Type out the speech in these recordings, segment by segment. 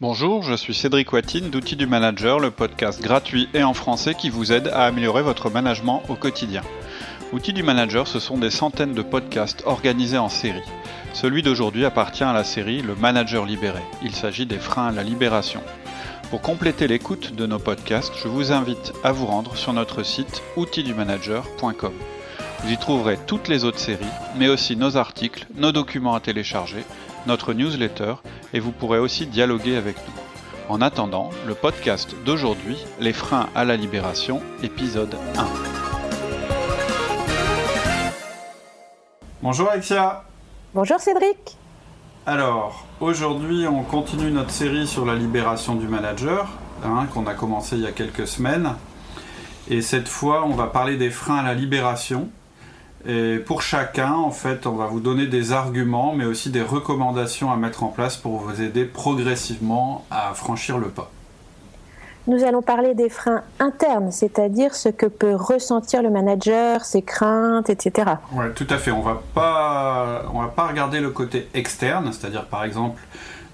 Bonjour, je suis Cédric Watine d'Outils du Manager, le podcast gratuit et en français qui vous aide à améliorer votre management au quotidien. Outils du Manager, ce sont des centaines de podcasts organisés en série. Celui d'aujourd'hui appartient à la série Le Manager libéré. Il s'agit des freins à la libération. Pour compléter l'écoute de nos podcasts, je vous invite à vous rendre sur notre site outildumanager.com. Vous y trouverez toutes les autres séries, mais aussi nos articles, nos documents à télécharger, notre newsletter et vous pourrez aussi dialoguer avec nous. En attendant, le podcast d'aujourd'hui, Les freins à la libération, épisode 1. Bonjour Alexia Bonjour Cédric Alors, aujourd'hui on continue notre série sur la libération du manager, hein, qu'on a commencé il y a quelques semaines. Et cette fois, on va parler des freins à la libération. Et pour chacun, en fait, on va vous donner des arguments, mais aussi des recommandations à mettre en place pour vous aider progressivement à franchir le pas. Nous allons parler des freins internes, c'est-à-dire ce que peut ressentir le manager, ses craintes, etc. Oui, tout à fait. On va pas, on va pas regarder le côté externe, c'est-à-dire par exemple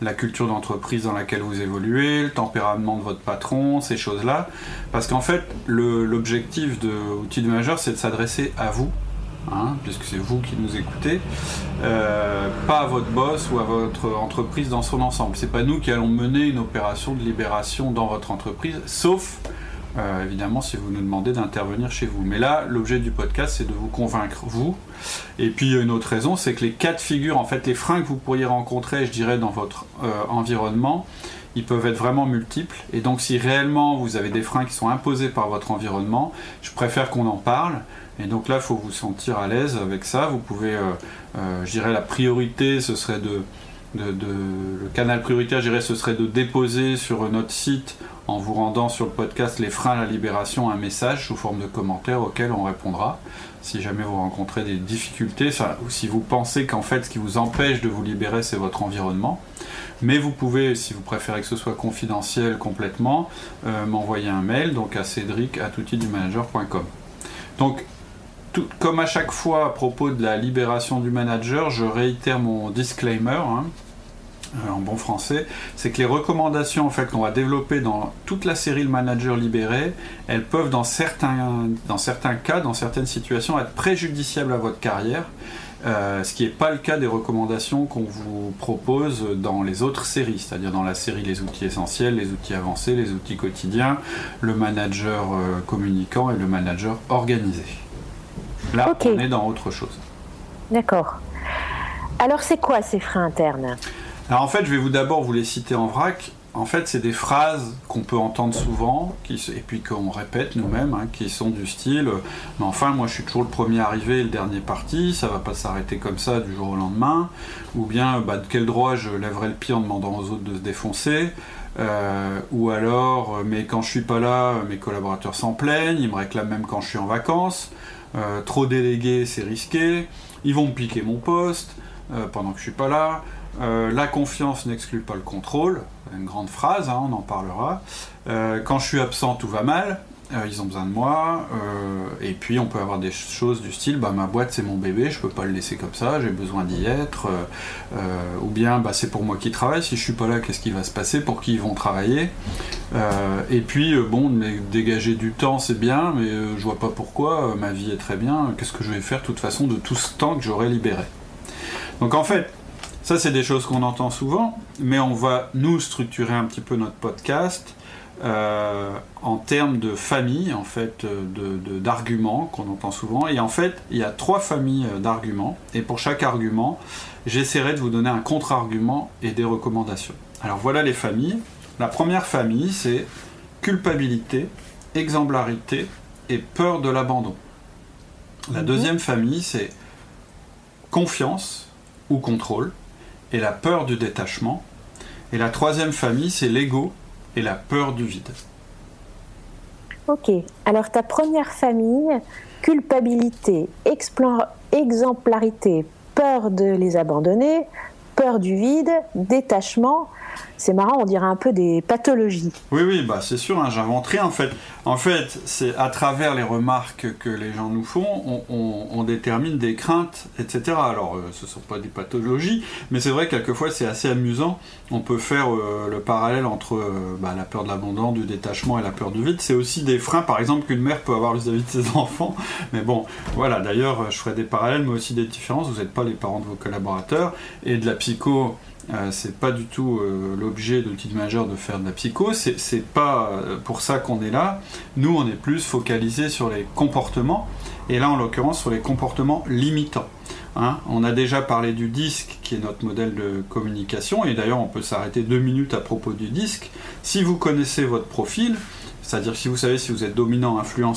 la culture d'entreprise dans laquelle vous évoluez, le tempérament de votre patron, ces choses-là, parce qu'en fait, l'objectif de Outils de Manager, c'est de s'adresser à vous Hein, puisque c'est vous qui nous écoutez, euh, pas à votre boss ou à votre entreprise dans son ensemble. C'est pas nous qui allons mener une opération de libération dans votre entreprise, sauf euh, évidemment si vous nous demandez d'intervenir chez vous. Mais là, l'objet du podcast, c'est de vous convaincre vous. Et puis une autre raison, c'est que les cas de figure, en fait, les freins que vous pourriez rencontrer, je dirais, dans votre euh, environnement, ils peuvent être vraiment multiples. Et donc si réellement vous avez des freins qui sont imposés par votre environnement, je préfère qu'on en parle. Et donc là, il faut vous sentir à l'aise avec ça. Vous pouvez, euh, euh, je dirais, la priorité, ce serait de, le canal prioritaire, je dirais, ce serait de déposer sur notre site, en vous rendant sur le podcast Les freins à la libération, un message sous forme de commentaire auquel on répondra. Si jamais vous rencontrez des difficultés, ou si vous pensez qu'en fait, ce qui vous empêche de vous libérer, c'est votre environnement. Mais vous pouvez, si vous préférez que ce soit confidentiel complètement, euh, m'envoyer un mail donc à cédric.outildumanager.com. Donc comme à chaque fois à propos de la libération du manager, je réitère mon disclaimer. Hein, euh, en bon français, c'est que les recommandations en fait qu'on va développer dans toute la série Le Manager libéré, elles peuvent dans certains, dans certains cas, dans certaines situations, être préjudiciables à votre carrière, euh, ce qui n'est pas le cas des recommandations qu'on vous propose dans les autres séries, c'est-à-dire dans la série Les outils essentiels, les outils avancés, les outils quotidiens, le manager euh, communicant et le manager organisé. Là, on est dans autre chose. D'accord. Alors, c'est quoi ces freins internes? Alors, en fait, je vais vous d'abord vous les citer en vrac. En fait, c'est des phrases qu'on peut entendre souvent, qui, et puis qu'on répète nous-mêmes, hein, qui sont du style Mais enfin, moi je suis toujours le premier arrivé et le dernier parti, ça va pas s'arrêter comme ça du jour au lendemain. Ou bien, bah, de quel droit je lèverai le pied en demandant aux autres de se défoncer euh, ou alors, mais quand je suis pas là, mes collaborateurs s'en plaignent, ils me réclament même quand je suis en vacances. Euh, trop délégué, c'est risqué. Ils vont me piquer mon poste euh, pendant que je suis pas là. Euh, la confiance n'exclut pas le contrôle. Une grande phrase, hein, on en parlera. quand je suis absent, tout va mal. Euh, ils ont besoin de moi, euh, et puis on peut avoir des choses du style, bah, ma boîte c'est mon bébé, je peux pas le laisser comme ça, j'ai besoin d'y être, euh, ou bien bah, c'est pour moi qui travaille, si je suis pas là, qu'est-ce qui va se passer, pour qui ils vont travailler, et puis bon, dégager du temps c'est bien, mais je vois pas pourquoi, ma vie est très bien, qu'est-ce que je vais faire de toute façon de tout ce temps que j'aurais libéré. Donc en fait, ça c'est des choses qu'on entend souvent, mais on va nous structurer un petit peu notre podcast euh, en termes de famille, en fait, d'arguments qu'on entend souvent. Et en fait, il y a trois familles euh, d'arguments. Et pour chaque argument, j'essaierai de vous donner un contre-argument et des recommandations. Alors voilà les familles. La première famille, c'est culpabilité, exemplarité et peur de l'abandon. La mhm. deuxième famille, c'est confiance ou contrôle et la peur du détachement. Et la troisième famille, c'est l'ego et la peur du vide. Ok, alors ta première famille, culpabilité, exemplarité, peur de les abandonner, peur du vide, détachement. C'est marrant, on dirait un peu des pathologies. Oui, oui, bah c'est sûr, hein, j'invente rien en fait. En fait, c'est à travers les remarques que les gens nous font, on, détermine des craintes, etc. Alors, euh, ce ne sont pas des pathologies, mais c'est vrai que quelquefois c'est assez amusant. On peut faire euh, le parallèle entre euh, bah, la peur de l'abandon, du détachement et la peur du vide. C'est aussi des freins, par exemple, qu'une mère peut avoir vis-à-vis de ses enfants. Mais bon, voilà, d'ailleurs, je ferai des parallèles, mais aussi des différences. Vous n'êtes pas les parents de vos collaborateurs. Et de la psycho, euh, c'est pas du tout euh, l'objet de Guide Majeur de faire de la psycho, c'est pas euh, pour ça qu'on est là. Nous, on est plus focalisé sur les comportements, et là, en l'occurrence, sur les comportements limitants. Hein. on a déjà parlé du disque, qui est notre modèle de communication, et d'ailleurs, on peut s'arrêter deux minutes à propos du disque. Si vous connaissez votre profil, c'est-à-dire si vous savez si vous êtes dominant, influent,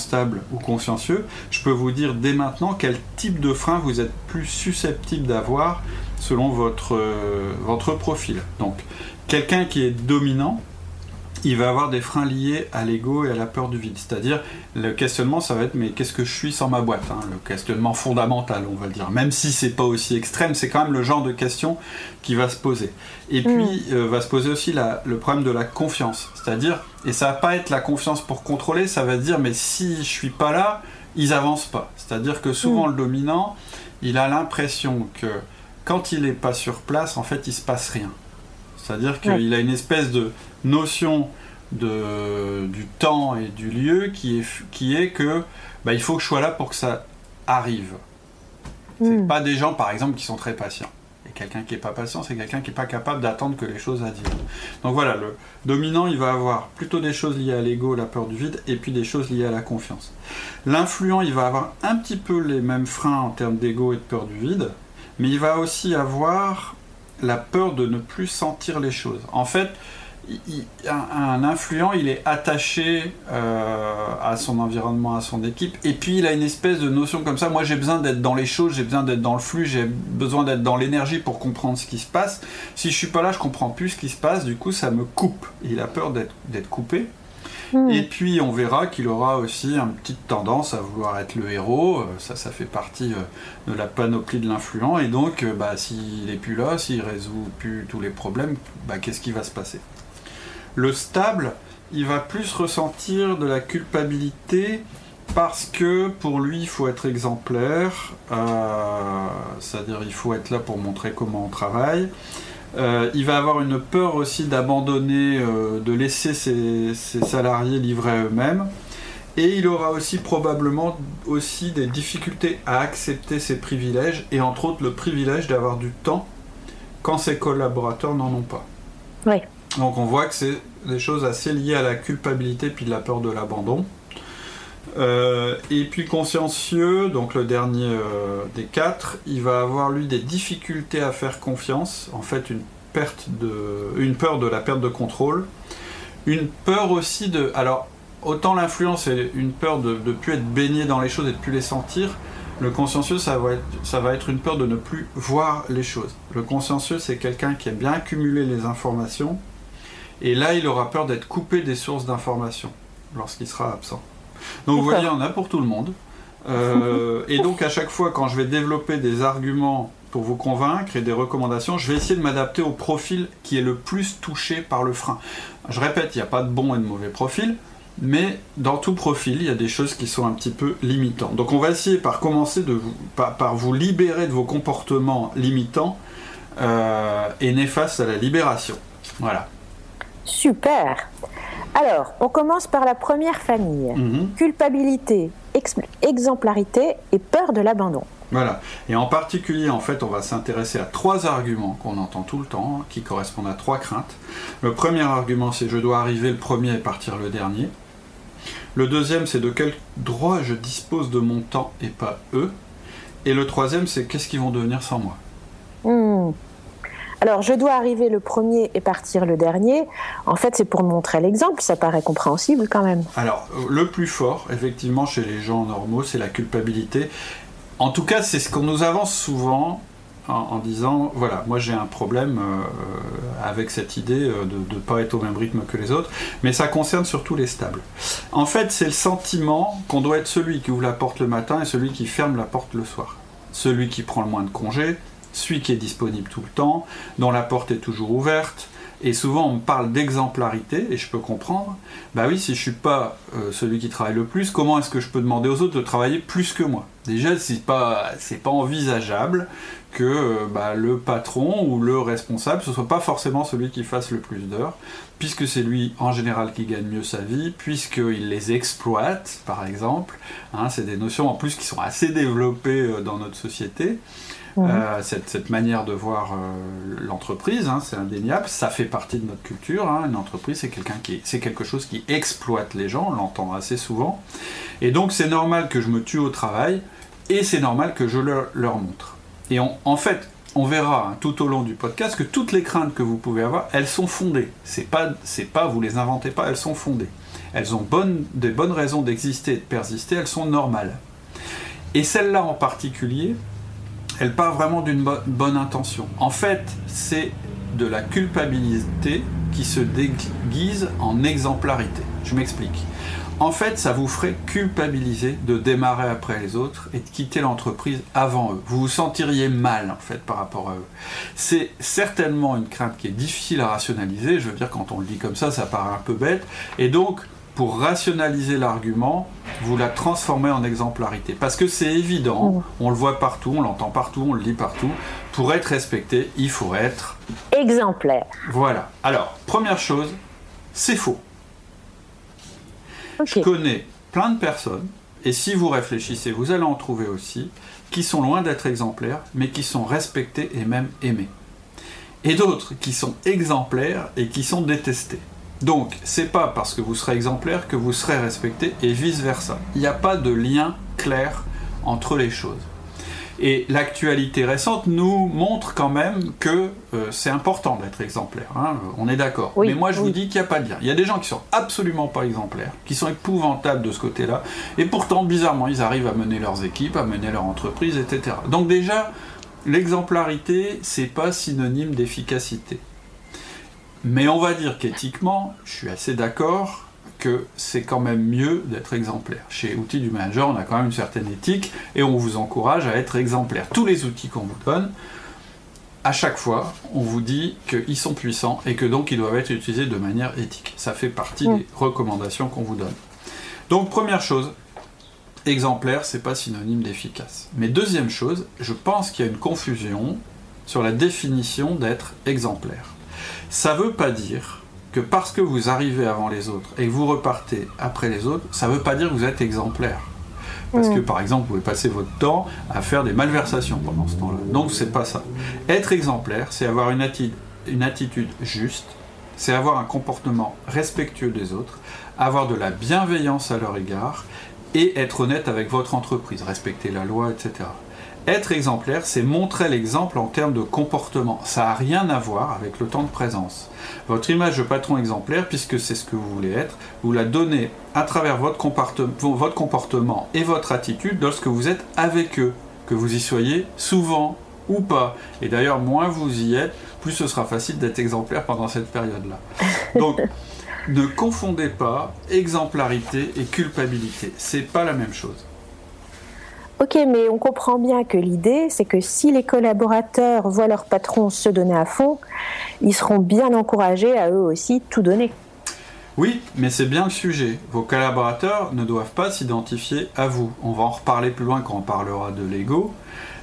ou consciencieux, je peux vous dire dès maintenant quel type de frein vous êtes plus susceptible d'avoir selon votre, euh, votre profil. Donc, quelqu'un qui est dominant, il va avoir des freins liés à l'ego et à la peur du vide. C'est-à-dire, le questionnement, ça va être mais qu'est-ce que je suis sans ma boîte hein, Le questionnement fondamental, on va le dire. Même si c'est pas aussi extrême, c'est quand même le genre de question qui va se poser. Et puis, mm. euh, va se poser aussi le problème de la confiance. C'est-à-dire, et ça va pas être la confiance pour contrôler, ça va dire mais si je suis pas là, ils avancent pas. C'est-à-dire que souvent, mm. le dominant, il a l'impression que quand il n'est pas sur place, en fait, il se passe rien. C'est-à-dire qu'il a une espèce de notion de, du temps et du lieu qui est, qui est que bah, il faut que je sois là pour que ça arrive. C'est hmm. pas des gens, par exemple, qui sont très patients. Et quelqu'un qui n'est pas patient, c'est quelqu'un qui n'est pas capable d'attendre que les choses adviennent. Donc voilà, le dominant, il va avoir plutôt des choses liées à l'ego, la peur du vide, et puis des choses liées à la confiance. L'influent, il va avoir un petit peu les mêmes freins en termes d'ego et de peur du vide, mais il va aussi avoir la peur de ne plus sentir les choses. En fait, un, influent, il est attaché euh, à son environnement, à son équipe, et puis il a une espèce de notion comme ça, moi j'ai besoin d'être dans les choses, j'ai besoin d'être dans le flux, j'ai besoin d'être dans l'énergie pour comprendre ce qui se passe. Si je suis pas là, je comprends plus ce qui se passe, du coup ça me coupe. Il a peur d'être coupé. Hmm. Et puis on verra qu'il aura aussi une petite tendance à vouloir être le héros, euh, ça ça fait partie euh, de la panoplie de l'influent, et donc euh, bah, s'il n'est plus là, s'il résout plus tous les problèmes, bah, qu'est-ce qui va se passer? Le stable, il va plus ressentir de la culpabilité parce que pour lui il faut être exemplaire, c'est-à-dire il faut être là pour montrer comment on travaille. Euh, il va avoir une peur aussi d'abandonner, euh, de laisser ses, salariés livrés eux-mêmes. Et il aura aussi probablement aussi des difficultés à accepter ses privilèges, et entre autres le privilège d'avoir du temps quand ses collaborateurs n'en ont pas. Oui. Donc on voit que c'est des choses assez liées à la culpabilité puis de la peur de l'abandon. Euh, et puis consciencieux, donc le dernier euh, des quatre, il va avoir lui des difficultés à faire confiance, en fait une perte de, une peur de la perte de contrôle, une peur aussi de, alors autant l'influence est une peur de ne plus être baigné dans les choses et de plus les sentir. Le consciencieux, ça va, être, ça va être une peur de ne plus voir les choses. Le consciencieux, c'est quelqu'un qui aime bien accumuler les informations, et là, il aura peur d'être coupé des sources d'informations lorsqu'il sera absent. Donc vous voyez, on a pour tout le monde. Euh, et donc à chaque fois, quand je vais développer des arguments pour vous convaincre et des recommandations, je vais essayer de m'adapter au profil qui est le plus touché par le frein. Je répète, il n'y a pas de bon et de mauvais profil, mais dans tout profil, il y a des choses qui sont un petit peu limitantes. Donc on va essayer par commencer de vous, par, vous libérer de vos comportements limitants euh, et néfastes à la libération. Voilà. Super. Alors, on commence par la première famille. Mhm. Culpabilité, exemplarité et peur de l'abandon. Voilà. Et en particulier, en fait, on va s'intéresser à trois arguments qu'on entend tout le temps, qui correspondent à trois craintes. Le premier argument, c'est je dois arriver le premier et partir le dernier. Le deuxième, c'est de quel droit je dispose de mon temps et pas eux. Et le troisième, c'est qu'est-ce qu'ils vont devenir sans moi? Hmm. Alors, je dois arriver le premier et partir le dernier. En fait, c'est pour montrer l'exemple. Ça paraît compréhensible quand même. Alors, le plus fort, effectivement, chez les gens normaux, c'est la culpabilité. En tout cas, c'est ce qu'on nous avance souvent en, disant voilà, moi j'ai un problème euh, avec cette idée euh, de ne pas être au même rythme que les autres, mais ça concerne surtout les stables. En fait, c'est le sentiment qu'on doit être celui qui ouvre la porte le matin et celui qui ferme la porte le soir. Celui qui prend le moins de congés, celui qui est disponible tout le temps, dont la porte est toujours ouverte, Et souvent, on me parle d'exemplarité, et je peux comprendre. Bah oui, si je suis pas euh, celui qui travaille le plus, comment est-ce que je peux demander aux autres de travailler plus que moi? Déjà, c'est pas, c'est pas envisageable que euh, bah, le patron ou le responsable, ce soit pas forcément celui qui fasse le plus d'heures, puisque c'est lui en général qui gagne mieux sa vie, puisqu'il les exploite, par exemple. Hein, c'est des notions en plus qui sont assez développées euh, dans notre société. Euh, cette, manière de voir euh, l'entreprise, hein, c'est indéniable, ça fait partie de notre culture. Hein. Une entreprise, c'est quelqu'un qui, c'est quelque chose qui exploite les gens, on l'entend assez souvent. Et donc, c'est normal que je me tue au travail, et c'est normal que je leur, montre. Et en fait, on verra hein, tout au long du podcast que toutes les craintes que vous pouvez avoir, elles sont fondées. C'est pas, c'est pas, vous les inventez pas, elles sont fondées. Elles ont des bonnes raisons d'exister et de persister, elles sont normales. Et celle-là en particulier, elle part vraiment d'une bonne intention. En fait, c'est de la culpabilité qui se déguise en exemplarité. Je m'explique. En fait, ça vous ferait culpabiliser de démarrer après les autres et de quitter l'entreprise avant eux. Vous vous sentiriez mal, en fait, par rapport à eux. C'est certainement une crainte qui est difficile à rationaliser. Je veux dire, quand on le dit comme ça, ça paraît un peu bête. Et donc, pour rationaliser l'argument, vous la transformez en exemplarité. Parce que c'est évident, on le voit partout, on l'entend partout, on le lit partout. Pour être respecté, il faut être exemplaire. Voilà. Alors, première chose, c'est faux. Je connais plein de personnes, et si vous réfléchissez, vous allez en trouver aussi, qui sont loin d'être exemplaires, mais qui sont respectés et même aimés. Et d'autres qui sont exemplaires et qui sont détestés. Donc, c'est pas parce que vous serez exemplaire que vous serez respecté et vice-versa. Il n'y a pas de lien clair entre les choses. Et l'actualité récente nous montre quand même que euh, c'est important d'être exemplaire. Hein, on est d'accord. Mais moi, je vous dis qu'il n'y a pas de lien. Il y a des gens qui sont absolument pas exemplaires, qui sont épouvantables de ce côté-là, et pourtant, bizarrement, ils arrivent à mener leurs équipes, à mener leur entreprise, etc. Donc déjà, l'exemplarité, c'est pas synonyme d'efficacité. Mais on va dire qu'éthiquement, je suis assez d'accord que c'est quand même mieux d'être exemplaire. Chez Outils du Manager, on a quand même une certaine éthique et on vous encourage à être exemplaire. Tous les outils qu'on vous donne, à chaque fois, on vous dit qu'ils sont puissants et que donc ils doivent être utilisés de manière éthique. Ça fait partie des recommandations qu'on vous donne. Donc première chose, exemplaire, c'est pas synonyme d'efficace. Mais deuxième chose, je pense qu'il y a une confusion sur la définition d'être exemplaire. Ça ne veut pas dire que parce que vous arrivez avant les autres et que vous repartez après les autres, ça ne veut pas dire que vous êtes exemplaire. Parce que mm. par exemple, vous pouvez passer votre temps à faire des malversations pendant ce temps-là. Donc c'est pas ça. Être exemplaire, c'est avoir une attitude, une attitude juste, c'est avoir un comportement respectueux des autres, avoir de la bienveillance à leur égard et être honnête avec votre entreprise, respecter la loi, etc. Être exemplaire, c'est montrer l'exemple en termes de comportement. Ça n'a rien à voir avec le temps de présence. Votre image de patron exemplaire, puisque c'est ce que vous voulez être, vous la donnez à travers votre, comportement et votre attitude lorsque vous êtes avec eux, que vous y soyez souvent ou pas. Et d'ailleurs, moins vous y êtes, plus ce sera facile d'être exemplaire pendant cette période-là. Donc, ne confondez pas exemplarité et culpabilité. C'est pas la même chose. Ok, mais on comprend bien que l'idée, c'est que si les collaborateurs voient leur patron se donner à fond, ils seront bien encouragés à eux aussi tout donner. Oui, mais c'est bien le sujet. Vos collaborateurs ne doivent pas s'identifier à vous. On va en reparler plus loin quand on parlera de l'ego.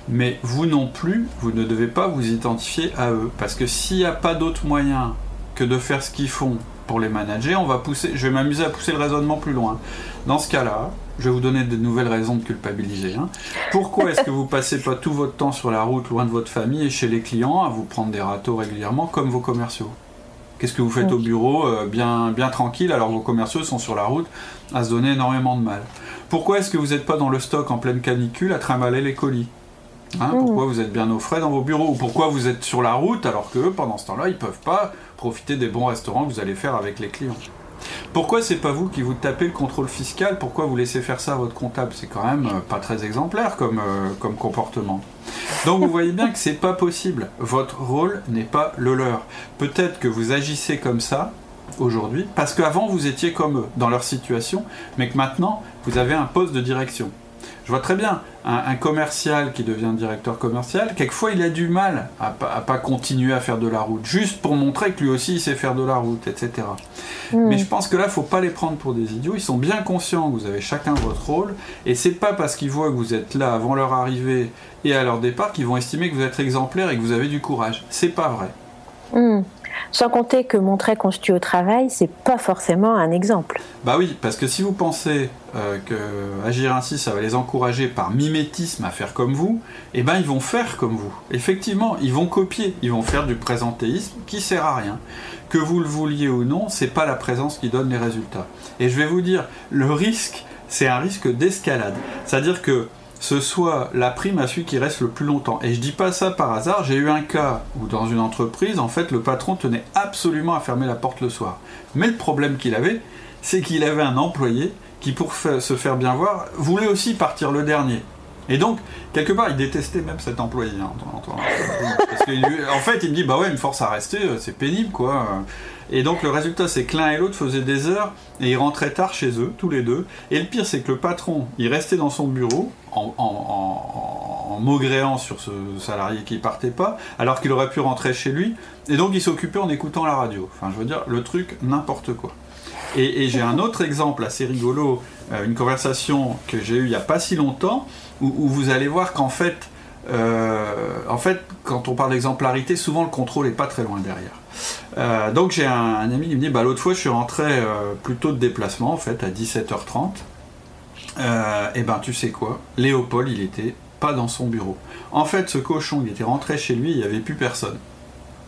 Mais vous non plus, vous ne devez pas vous identifier à eux. Parce que s'il n'y a pas d'autre moyen que de faire ce qu'ils font pour les manager, on va pousser, je vais m'amuser à pousser le raisonnement plus loin. Dans ce cas-là, je vais vous donner de nouvelles raisons de culpabiliser. Hein. Pourquoi est-ce que vous passez pas tout votre temps sur la route, loin de votre famille et chez les clients, à vous prendre des râteaux régulièrement comme vos commerciaux? Qu'est-ce que vous faites au bureau, euh, bien, bien tranquille, alors vos commerciaux sont sur la route à se donner énormément de mal? Pourquoi est-ce que vous n'êtes pas dans le stock en pleine canicule à trimballer les colis? Hein, mmh. Pourquoi vous êtes bien au frais dans vos bureaux Ou pourquoi vous êtes sur la route alors que pendant ce temps-là, ils ne peuvent pas profiter des bons restaurants que vous allez faire avec les clients? Pourquoi c'est pas vous qui vous tapez le contrôle fiscal? Pourquoi vous laissez faire ça à votre comptable? C'est quand même euh, pas très exemplaire comme, euh, comme comportement. Donc vous voyez bien que c'est pas possible. Votre rôle n'est pas le leur. Peut-être que vous agissez comme ça aujourd'hui parce qu'avant vous étiez comme eux dans leur situation, mais que maintenant vous avez un poste de direction. Je vois très bien un, commercial qui devient directeur commercial, quelquefois il a du mal à, à, pas continuer à faire de la route, juste pour montrer que lui aussi il sait faire de la route, etc. Mm. Mais je pense que là, il faut pas les prendre pour des idiots. Ils sont bien conscients que vous avez chacun votre rôle, et c'est pas parce qu'ils voient que vous êtes là avant leur arrivée et à leur départ qu'ils vont estimer que vous êtes exemplaire et que vous avez du courage. C'est pas vrai. Mm. Sans compter que montrer qu'on se tue au travail, c'est pas forcément un exemple. Bah oui, parce que si vous pensez euh, que agir ainsi, ça va les encourager par mimétisme à faire comme vous, eh ben ils vont faire comme vous. Effectivement, ils vont copier, ils vont faire du présentéisme qui sert à rien. Que vous le vouliez ou non, c'est pas la présence qui donne les résultats. Et je vais vous dire, le risque, c'est un risque d'escalade. C'est-à-dire que ce soit la prime à celui qui reste le plus longtemps. Et je dis pas ça par hasard, j'ai eu un cas où dans une entreprise, en fait, le patron tenait absolument à fermer la porte le soir. Mais le problème qu'il avait, c'est qu'il avait un employé qui, pour se faire bien voir, voulait aussi partir le dernier. Et donc, quelque part, il détestait même cet employé. Hein, en fait, il me dit, bah ouais, une force à rester, euh, c'est pénible, quoi. Et donc, le résultat, c'est que l'un et l'autre faisaient des heures et ils rentraient tard chez eux, tous les deux. Et le pire, c'est que le patron, il restait dans son bureau en, maugréant sur ce salarié qui partait pas, alors qu'il aurait pu rentrer chez lui. Et donc, il s'occupait en écoutant la radio. Enfin, je veux dire, le truc, n'importe quoi. Et, j'ai un autre exemple assez rigolo, euh, une conversation que j'ai eue il n'y a pas si longtemps, où, vous allez voir qu'en fait, euh, en fait, quand on parle d'exemplarité, souvent le contrôle n'est pas très loin derrière. Euh, donc j'ai un, ami qui me dit, bah, l'autre fois je suis rentré plutôt de déplacement, en fait, à 17h30. et ben tu sais quoi, Léopold, il était pas dans son bureau. En fait, ce cochon, il était rentré chez lui, il n'y avait plus personne.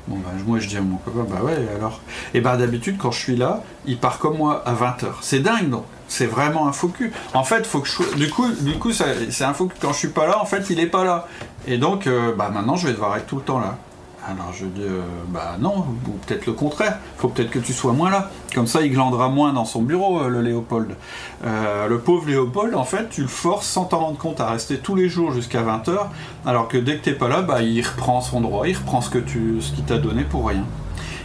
Bon, bah, moi je dis à mon copain, bah ouais, alors? Et bah d'habitude, quand je suis là, il part comme moi à 20h. C'est dingue, donc. C'est vraiment un faux cul. En fait, faut que je. Du coup, du coup c'est un faux cul. Quand je suis pas là, en fait, il est pas là. Et donc, euh, bah maintenant, je vais devoir être tout le temps là. Alors je dis, euh, bah non, ou peut-être le contraire, faut peut-être que tu sois moins là. Comme ça, il glandera moins dans son bureau, euh, le Léopold. Le pauvre Léopold, en fait, tu le forces sans t'en rendre compte à rester tous les jours jusqu'à 20h, alors que dès que t'es pas là, bah, il reprend son droit, il reprend ce que tu, ce qu'il t'a donné pour rien.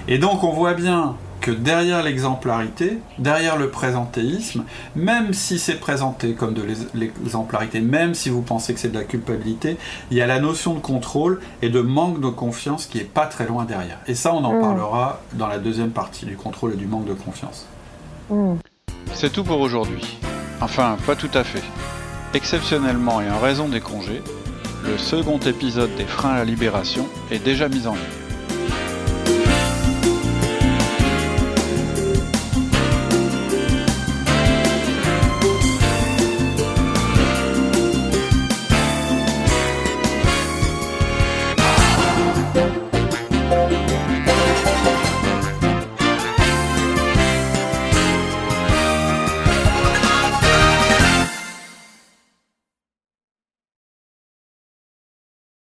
Et donc on voit bien que derrière l'exemplarité, derrière le présentéisme, même si c'est présenté comme de l'exemplarité, même si vous pensez que c'est de la culpabilité, il y a la notion de contrôle et de manque de confiance qui est pas très loin derrière. Et ça, on en mm. parlera dans la deuxième partie du contrôle et du manque de confiance. Mm. C'est tout pour aujourd'hui. Enfin, pas tout à fait. Exceptionnellement et en raison des congés, le second épisode des freins à la libération est déjà mis en ligne.